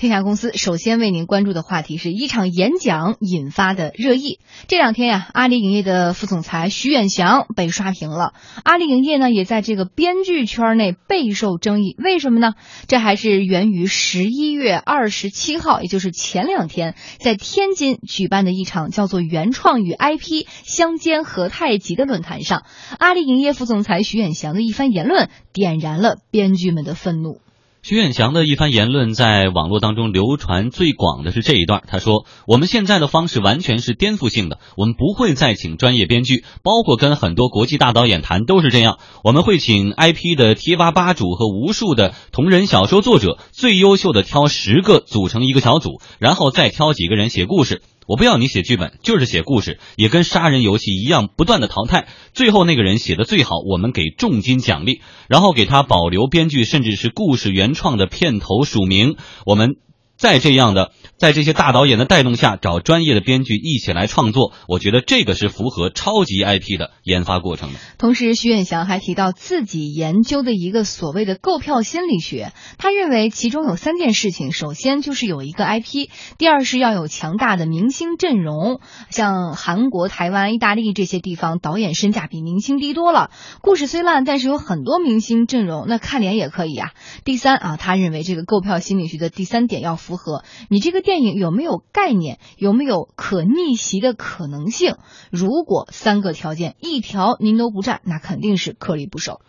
天下公司首先为您关注的话题是一场演讲引发的热议。这两天呀，阿里影业的副总裁徐远翔被刷屏了。阿里影业呢，也在这个编剧圈内备受争议。为什么呢？这还是源于十一月二十七号，也就是前两天，在天津举办的一场叫做“原创与 IP 相煎何太急”的论坛上，阿里影业副总裁徐远翔的一番言论点燃了编剧们的愤怒。徐远翔的一番言论在网络当中流传最广的是这一段，他说：“我们现在的方式完全是颠覆性的，我们不会再请专业编剧，包括跟很多国际大导演谈都是这样，我们会请 IP 的贴吧吧主和无数的同人小说作者，最优秀的挑十个组成一个小组，然后再挑几个人写故事。”我不要你写剧本，就是写故事，也跟杀人游戏一样，不断的淘汰。最后那个人写的最好，我们给重金奖励，然后给他保留编剧甚至是故事原创的片头署名。我们在这样的。在这些大导演的带动下，找专业的编剧一起来创作，我觉得这个是符合超级 IP 的研发过程的。同时，徐远翔还提到自己研究的一个所谓的购票心理学，他认为其中有三件事情：首先就是有一个 IP，第二是要有强大的明星阵容，像韩国、台湾、意大利这些地方导演身价比明星低多了，故事虽烂，但是有很多明星阵容，那看脸也可以啊。第三啊，他认为这个购票心理学的第三点要符合你这个。电影有没有概念？有没有可逆袭的可能性？如果三个条件一条您都不占，那肯定是颗粒不收。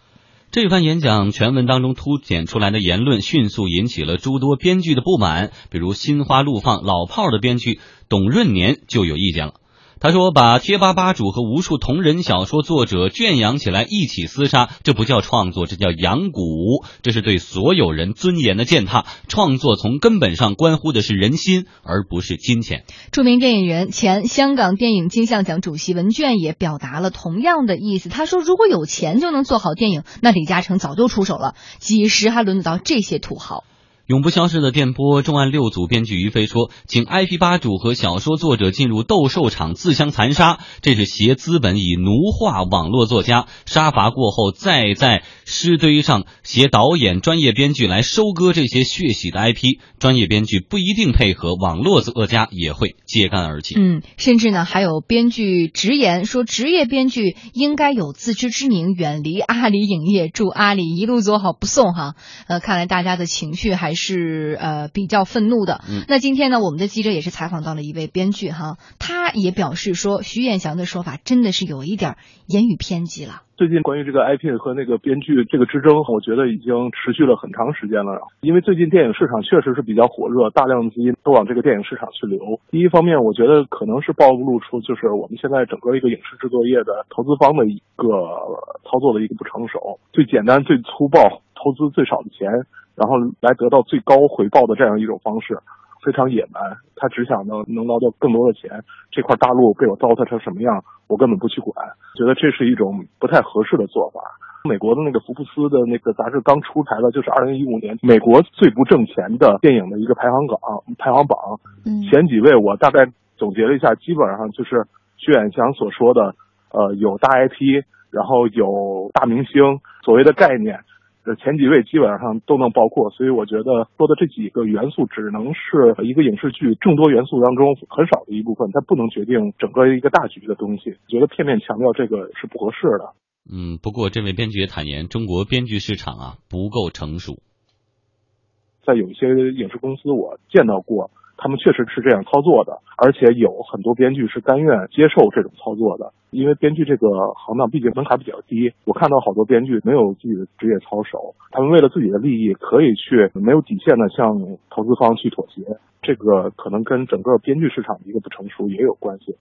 这番演讲全文当中凸显出来的言论，迅速引起了诸多编剧的不满。比如《心花怒放》老炮儿的编剧董润年就有意见了。他说：“把贴吧吧主和无数同人小说作者圈养起来一起厮杀，这不叫创作，这叫养蛊，这是对所有人尊严的践踏。创作从根本上关乎的是人心，而不是金钱。”著名电影人、前香港电影金像奖主席文娟也表达了同样的意思。他说：“如果有钱就能做好电影，那李嘉诚早就出手了，几时还轮得到这些土豪？”永不消失的电波重案六组编剧于飞说：“请 IP 吧主和小说作者进入斗兽场自相残杀，这是挟资本以奴化网络作家。杀伐过后，再在尸堆上携导演、专业编剧来收割这些血洗的 IP。专业编剧不一定配合，网络作家也会揭竿而起。嗯，甚至呢，还有编剧直言说，职业编剧应该有自知之明，远离阿里影业。祝阿里一路走好，不送哈。呃，看来大家的情绪还是。”是呃比较愤怒的。那今天呢，我们的记者也是采访到了一位编剧哈，他也表示说，徐艳翔的说法真的是有一点言语偏激了。最近关于这个 IP 和那个编剧这个之争，我觉得已经持续了很长时间了。因为最近电影市场确实是比较火热，大量的资金都往这个电影市场去流。第一方面，我觉得可能是暴露出就是我们现在整个一个影视制作业的投资方的一个操作的一个不成熟，最简单、最粗暴，投资最少的钱。然后来得到最高回报的这样一种方式，非常野蛮。他只想能能捞到更多的钱。这块大陆被我糟蹋成什么样，我根本不去管。觉得这是一种不太合适的做法。美国的那个福布斯的那个杂志刚出台了，就是二零一五年美国最不挣钱的电影的一个排行榜。排行榜前几位我大概总结了一下，基本上就是徐远翔所说的，呃，有大 IP，然后有大明星，所谓的概念。这前几位基本上都能包括，所以我觉得说的这几个元素只能是一个影视剧众多元素当中很少的一部分，它不能决定整个一个大局的东西。觉得片面强调这个是不合适的。嗯，不过这位编剧也坦言，中国编剧市场啊不够成熟，在有一些影视公司我见到过。他们确实是这样操作的，而且有很多编剧是甘愿接受这种操作的，因为编剧这个行当毕竟门槛比较低。我看到好多编剧没有自己的职业操守，他们为了自己的利益可以去没有底线的向投资方去妥协，这个可能跟整个编剧市场的一个不成熟也有关系。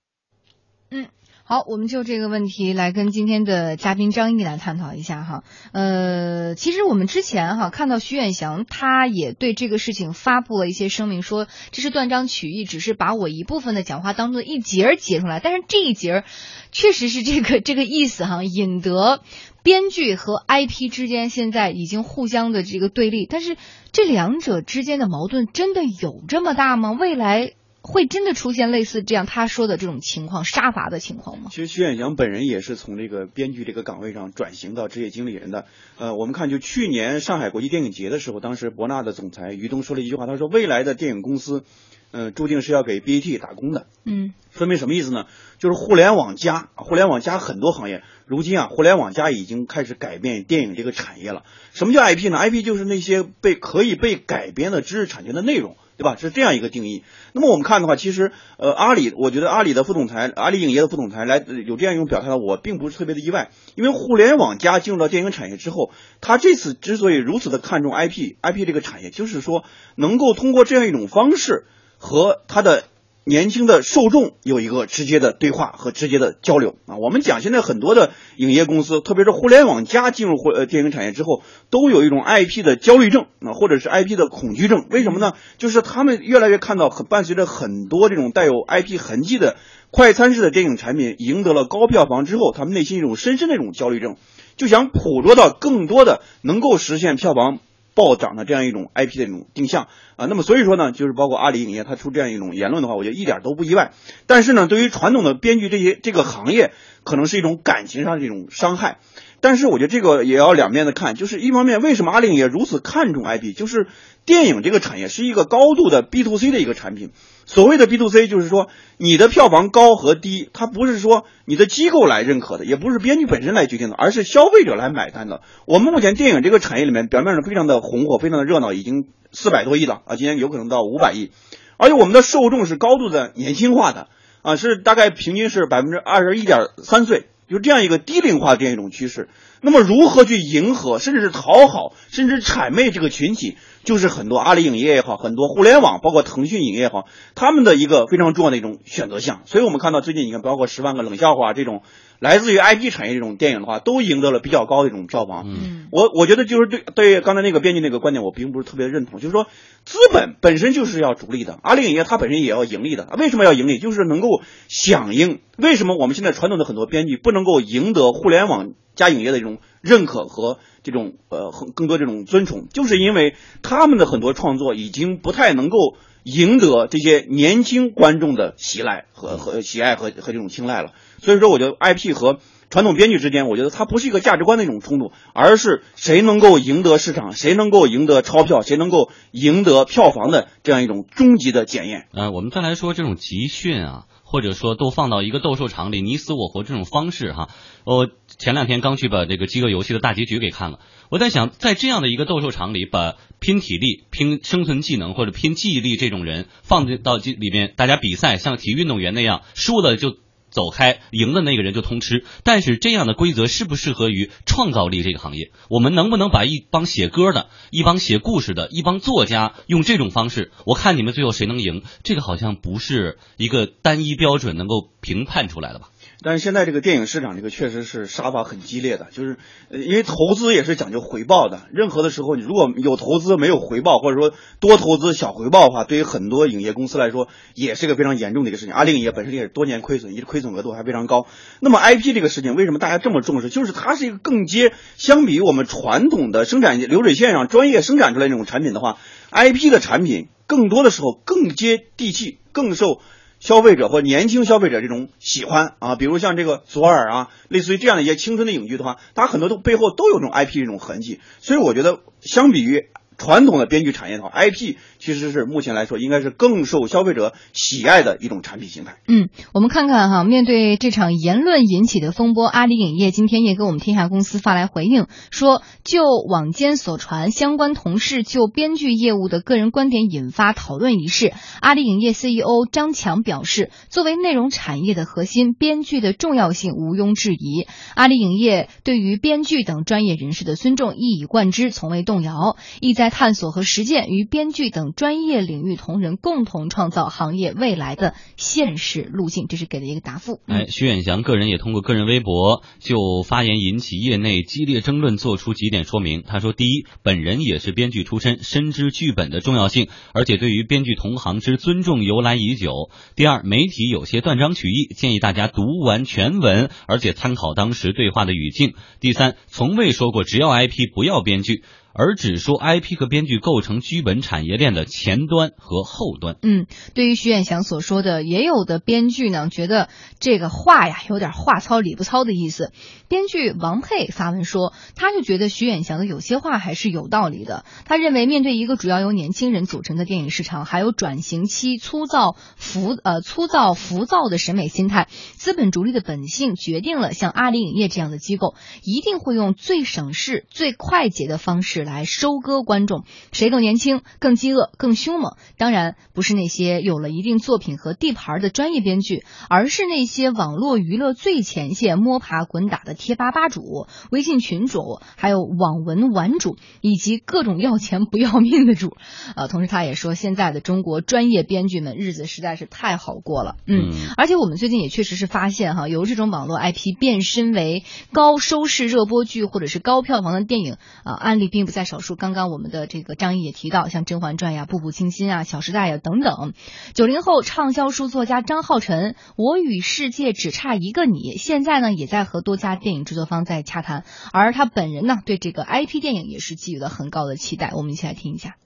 好，我们就这个问题来跟今天的嘉宾张毅来探讨一下哈。呃，其实我们之前哈看到徐远翔，他也对这个事情发布了一些声明，说这是断章取义，只是把我一部分的讲话当做一节截出来。但是这一节确实是这个这个意思哈，引得编剧和 IP 之间现在已经互相的这个对立。但是这两者之间的矛盾真的有这么大吗？未来？会真的出现类似这样他说的这种情况，杀伐的情况吗？其实徐远翔本人也是从这个编剧这个岗位上转型到职业经理人的。呃，我们看就去年上海国际电影节的时候，当时博纳的总裁于东说了一句话，他说未来的电影公司。嗯，注定是要给 BAT 打工的。嗯，说明什么意思呢？就是互联网加，互联网加很多行业，如今啊，互联网加已经开始改变电影这个产业了。什么叫 IP 呢？IP 就是那些被可以被改编的知识产权的内容，对吧？是这样一个定义。那么我们看的话，其实呃，阿里，我觉得阿里的副总裁，阿里影业的副总裁来有这样一种表态，我并不是特别的意外。因为互联网加进入到电影产业之后，他这次之所以如此的看重 IP，IP 这个产业，就是说能够通过这样一种方式。和他的年轻的受众有一个直接的对话和直接的交流啊！我们讲现在很多的影业公司，特别是互联网加进入互呃电影产业之后，都有一种 IP 的焦虑症啊，或者是 IP 的恐惧症。为什么呢？就是他们越来越看到，很伴随着很多这种带有 IP 痕迹的快餐式的电影产品赢得了高票房之后，他们内心一种深深的一种焦虑症，就想捕捉到更多的能够实现票房。暴涨的这样一种 IP 的一种定向啊，那么所以说呢，就是包括阿里影业它出这样一种言论的话，我觉得一点都不意外。但是呢，对于传统的编剧这些这个行业，可能是一种感情上的一种伤害。但是我觉得这个也要两面的看，就是一方面，为什么阿里也如此看重 IP？就是电影这个产业是一个高度的 B to C 的一个产品。所谓的 B to C，就是说你的票房高和低，它不是说你的机构来认可的，也不是编剧本身来决定的，而是消费者来买单的。我们目前电影这个产业里面，表面上非常的红火，非常的热闹，已经四百多亿了啊，今年有可能到五百亿，而且我们的受众是高度的年轻化的啊，是大概平均是百分之二十一点三岁。就这样一个低龄化这样一种趋势，那么如何去迎合，甚至是讨好，甚至谄媚这个群体，就是很多阿里影业也好，很多互联网，包括腾讯影业也好，他们的一个非常重要的一种选择项。所以我们看到最近你看，包括《十万个冷笑话》这种。来自于 IP 产业这种电影的话，都赢得了比较高的一种票房。嗯，我我觉得就是对对刚才那个编辑那个观点，我并不是特别认同。就是说，资本本身就是要逐利的，阿里影业它本身也要盈利的。为什么要盈利？就是能够响应。为什么我们现在传统的很多编剧不能够赢得互联网加影业的这认可和这种呃更多这种尊崇？就是因为他们的很多创作已经不太能够赢得这些年轻观众的喜爱和和喜爱和和这种青睐了。所以说，我觉得 IP 和传统编剧之间，我觉得它不是一个价值观的一种冲突，而是谁能够赢得市场，谁能够赢得钞票，谁能够赢得票房的这样一种终极的检验。呃，我们再来说这种集训啊，或者说都放到一个斗兽场里你死我活这种方式哈。我前两天刚去把这个饥饿游戏的大结局给看了，我在想，在这样的一个斗兽场里，把拼体力、拼生存技能或者拼记忆力这种人放进到这里面，大家比赛像体育运动员那样，输了就。走开，赢的那个人就通吃。但是这样的规则适不适合于创造力这个行业？我们能不能把一帮写歌的、一帮写故事的、一帮作家用这种方式？我看你们最后谁能赢？这个好像不是一个单一标准能够评判出来的吧？但是现在这个电影市场，这个确实是杀伐很激烈的，就是因为投资也是讲究回报的。任何的时候，你如果有投资没有回报，或者说多投资小回报的话，对于很多影业公司来说，也是一个非常严重的一个事情。阿里影业本身也是多年亏损，一直亏损额度还非常高。那么 IP 这个事情，为什么大家这么重视？就是它是一个更接，相比于我们传统的生产流水线上专业生产出来那种产品的话，IP 的产品更多的时候更接地气，更受。消费者或年轻消费者这种喜欢啊，比如像这个左耳啊，类似于这样的一些青春的影剧的话，它很多都背后都有这种 IP 这种痕迹，所以我觉得相比于。传统的编剧产业的话，IP 其实是目前来说应该是更受消费者喜爱的一种产品形态。嗯，我们看看哈，面对这场言论引起的风波，阿里影业今天也给我们天下公司发来回应，说就网间所传相关同事就编剧业务的个人观点引发讨论一事，阿里影业 CEO 张强表示，作为内容产业的核心，编剧的重要性毋庸置疑，阿里影业对于编剧等专业人士的尊重一以贯之，从未动摇，意在。探索和实践，与编剧等专业领域同仁共同创造行业未来的现实路径，这是给的一个答复。哎，徐远翔个人也通过个人微博就发言引起业内激烈争论，做出几点说明。他说：第一，本人也是编剧出身，深知剧本的重要性，而且对于编剧同行之尊重由来已久。第二，媒体有些断章取义，建议大家读完全文，而且参考当时对话的语境。第三，从未说过只要 IP 不要编剧。而只说 IP 和编剧构成剧本产业链的前端和后端。嗯，对于徐远翔所说的，也有的编剧呢觉得这个话呀有点话糙理不糙的意思。编剧王佩发文说，他就觉得徐远翔的有些话还是有道理的。他认为，面对一个主要由年轻人组成的电影市场，还有转型期粗糙浮呃粗糙浮躁的审美心态，资本逐利的本性决定了，像阿里影业这样的机构一定会用最省事、最快捷的方式。来收割观众，谁更年轻、更饥饿、更凶猛？当然不是那些有了一定作品和地盘的专业编剧，而是那些网络娱乐最前线摸爬滚打的贴吧吧主、微信群主，还有网文玩主，以及各种要钱不要命的主。呃，同时他也说，现在的中国专业编剧们日子实在是太好过了。嗯，而且我们最近也确实是发现哈，由这种网络 IP 变身为高收视热播剧或者是高票房的电影啊，案例并。在少数。刚刚我们的这个张毅也提到，像《甄嬛传》呀、《步步惊心》啊、《小时代》呀等等。九零后畅销书作家张浩晨，《我与世界只差一个你》，现在呢也在和多家电影制作方在洽谈。而他本人呢，对这个 IP 电影也是寄予了很高的期待。我们一起来听一下。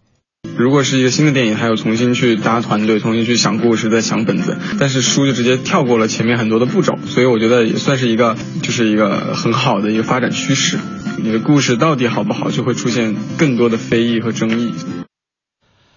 如果是一个新的电影，还有重新去搭团队、重新去想故事、再想本子，但是书就直接跳过了前面很多的步骤，所以我觉得也算是一个，就是一个很好的一个发展趋势。你的故事到底好不好，就会出现更多的非议和争议。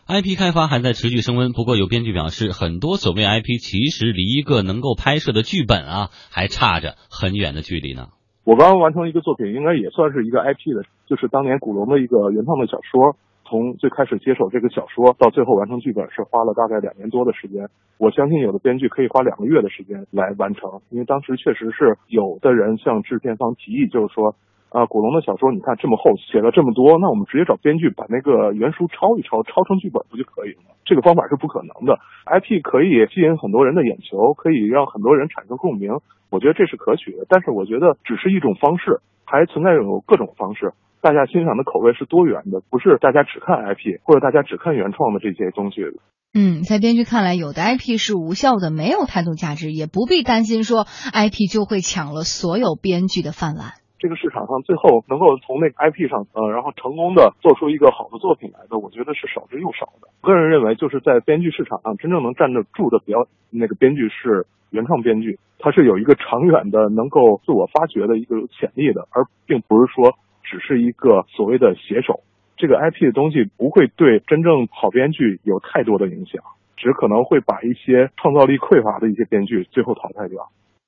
IP 开发还在持续升温，不过有编剧表示，很多所谓 IP 其实离一个能够拍摄的剧本啊，还差着很远的距离呢。我刚刚完成一个作品，应该也算是一个 IP 的，就是当年古龙的一个原创的小说。从最开始接手这个小说到最后完成剧本，是花了大概两年多的时间。我相信有的编剧可以花两个月的时间来完成，因为当时确实是有的人向制片方提议，就是说，啊，古龙的小说你看这么厚，写了这么多，那我们直接找编剧把那个原书抄一抄，抄成剧本不就可以了吗？这个方法是不可能的。IP 可以吸引很多人的眼球，可以让很多人产生共鸣，我觉得这是可取的。但是我觉得只是一种方式，还存在有各种方式。大家欣赏的口味是多元的，不是大家只看 IP 或者大家只看原创的这些东西。嗯，在编剧看来，有的 IP 是无效的，没有太多价值，也不必担心说 IP 就会抢了所有编剧的饭碗。这个市场上最后能够从那个 IP 上，呃，然后成功的做出一个好的作品来的，我觉得是少之又少的。个人认为，就是在编剧市场上真正能站得住的比较那个编剧是原创编剧，他是有一个长远的能够自我发掘的一个潜力的，而并不是说。只是一个所谓的写手，这个 IP 的东西不会对真正好编剧有太多的影响，只可能会把一些创造力匮乏的一些编剧最后淘汰掉。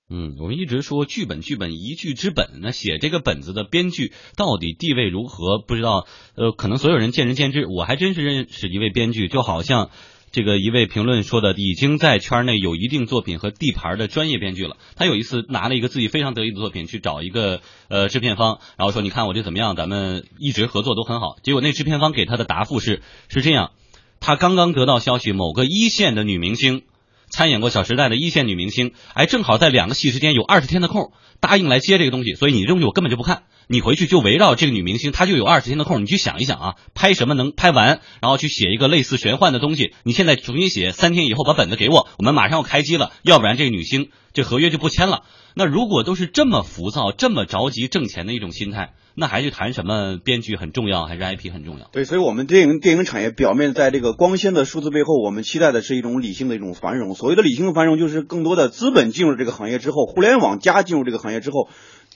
嗯，我们一直说剧本，剧本一剧之本，那写这个本子的编剧到底地位如何？不知道，呃，可能所有人见仁见智。我还真是认识一位编剧，就好像。这个一位评论说的，已经在圈内有一定作品和地盘的专业编剧了。他有一次拿了一个自己非常得意的作品去找一个呃制片方，然后说：“你看我这怎么样？咱们一直合作都很好。”结果那制片方给他的答复是：是这样，他刚刚得到消息，某个一线的女明星。参演过《小时代》的一线女明星，哎，正好在两个戏之间有二十天的空，答应来接这个东西，所以你这东西我根本就不看，你回去就围绕这个女明星，她就有二十天的空，你去想一想啊，拍什么能拍完，然后去写一个类似玄幻的东西，你现在重新写，三天以后把本子给我，我们马上要开机了，要不然这个女星这合约就不签了。那如果都是这么浮躁、这么着急挣钱的一种心态。那还去谈什么编剧很重要，还是 IP 很重要？对，所以，我们电影电影产业表面在这个光鲜的数字背后，我们期待的是一种理性的一种繁荣。所谓的理性繁荣，就是更多的资本进入这个行业之后，互联网加进入这个行业之后，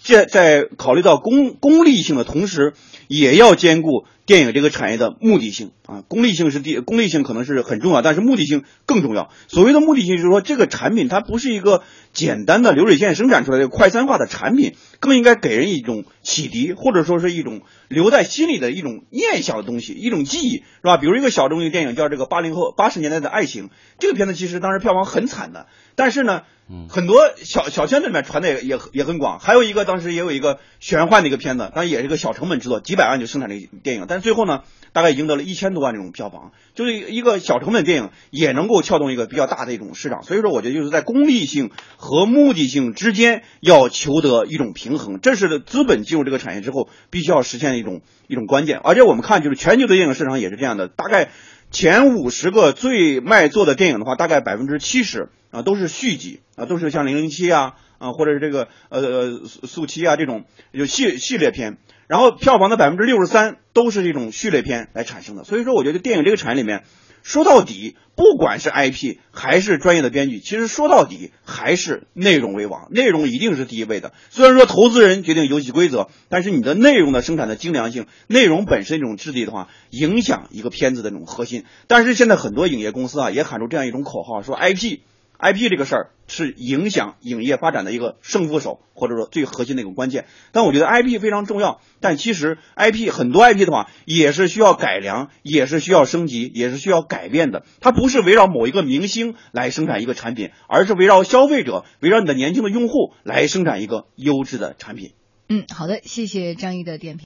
在在考虑到公功利性的同时，也要兼顾。电影这个产业的目的性啊，功利性是第功利性可能是很重要，但是目的性更重要。所谓的目的性，就是说这个产品它不是一个简单的流水线生产出来的快餐化的产品，更应该给人一种启迪，或者说是一种留在心里的一种念想的东西，一种记忆，是吧？比如一个小众的电影叫这个八零后八十年代的爱情，这个片子其实当时票房很惨的，但是呢。很多小小圈子里面传的也也也很广，还有一个当时也有一个玄幻的一个片子，当然也是个小成本制作，几百万就生产的电影，但是最后呢，大概赢得了一千多万这种票房，就是一个小成本电影也能够撬动一个比较大的一种市场，所以说我觉得就是在功利性和目的性之间要求得一种平衡，这是资本进入这个产业之后必须要实现的一种一种关键，而且我们看就是全球的电影市场也是这样的，大概。前五十个最卖座的电影的话，大概百分之七十啊都是续集啊，都是像零零七啊啊，或者是这个呃速七啊这种有系系列片。然后票房的百分之六十三都是这种序列片来产生的。所以说，我觉得电影这个产业里面。说到底，不管是 IP 还是专业的编剧，其实说到底还是内容为王，内容一定是第一位的。虽然说投资人决定游戏规则，但是你的内容的生产的精良性，内容本身这种质地的话，影响一个片子的那种核心。但是现在很多影业公司啊，也喊出这样一种口号，说 IP。IP 这个事儿是影响影业发展的一个胜负手，或者说最核心的一个关键。但我觉得 IP 非常重要，但其实 IP 很多 IP 的话也是需要改良，也是需要升级，也是需要改变的。它不是围绕某一个明星来生产一个产品，而是围绕消费者，围绕你的年轻的用户来生产一个优质的产品。嗯，好的，谢谢张毅的点评。